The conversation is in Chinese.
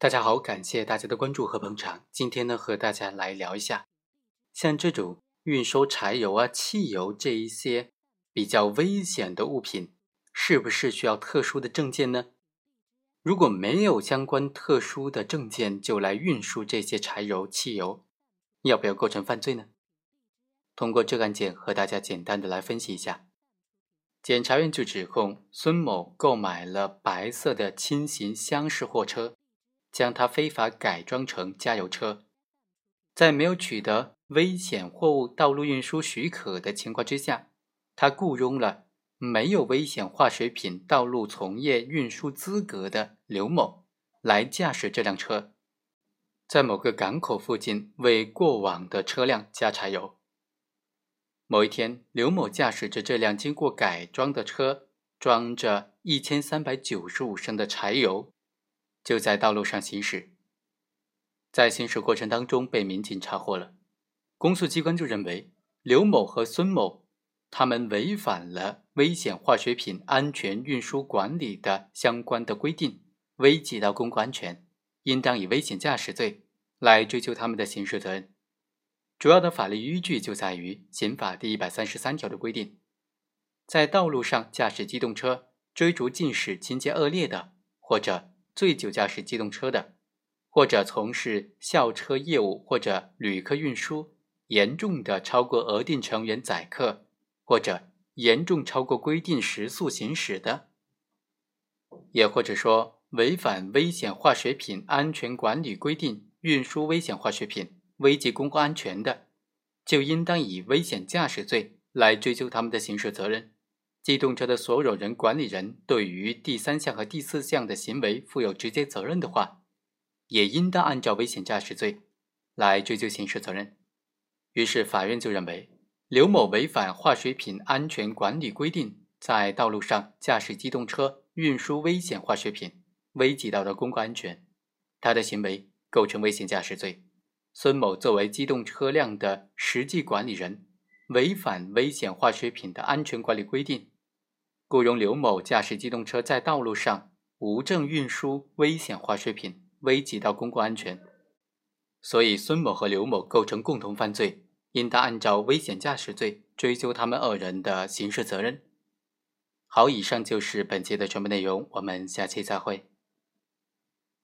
大家好，感谢大家的关注和捧场。今天呢，和大家来聊一下，像这种运输柴油啊、汽油这一些比较危险的物品，是不是需要特殊的证件呢？如果没有相关特殊的证件就来运输这些柴油、汽油，要不要构成犯罪呢？通过这个案件和大家简单的来分析一下。检察院就指控孙某购买了白色的轻型厢式货车。将它非法改装成加油车，在没有取得危险货物道路运输许可的情况之下，他雇佣了没有危险化学品道路从业运输资格的刘某来驾驶这辆车，在某个港口附近为过往的车辆加柴油。某一天，刘某驾驶着这辆经过改装的车，装着一千三百九十五升的柴油。就在道路上行驶，在行驶过程当中被民警查获了。公诉机关就认为刘某和孙某他们违反了危险化学品安全运输管理的相关的规定，危及到公共安全，应当以危险驾驶罪来追究他们的刑事责任。主要的法律依据就在于《刑法》第一百三十三条的规定，在道路上驾驶机动车追逐竞驶情节恶劣的，或者醉酒驾驶机动车的，或者从事校车业务或者旅客运输，严重的超过额定成员载客，或者严重超过规定时速行驶的，也或者说违反危险化学品安全管理规定运输危险化学品，危及公共安全的，就应当以危险驾驶罪来追究他们的刑事责任。机动车的所有人、管理人对于第三项和第四项的行为负有直接责任的话，也应当按照危险驾驶罪来追究刑事责任。于是，法院就认为刘某违反化学品安全管理规定，在道路上驾驶机动车运输危险化学品，危及到的公共安全，他的行为构成危险驾驶罪。孙某作为机动车辆的实际管理人，违反危险化学品的安全管理规定。雇佣刘某驾驶机动车在道路上无证运输危险化学品，危及到公共安全，所以孙某和刘某构成共同犯罪，应当按照危险驾驶罪追究他们二人的刑事责任。好，以上就是本期的全部内容，我们下期再会。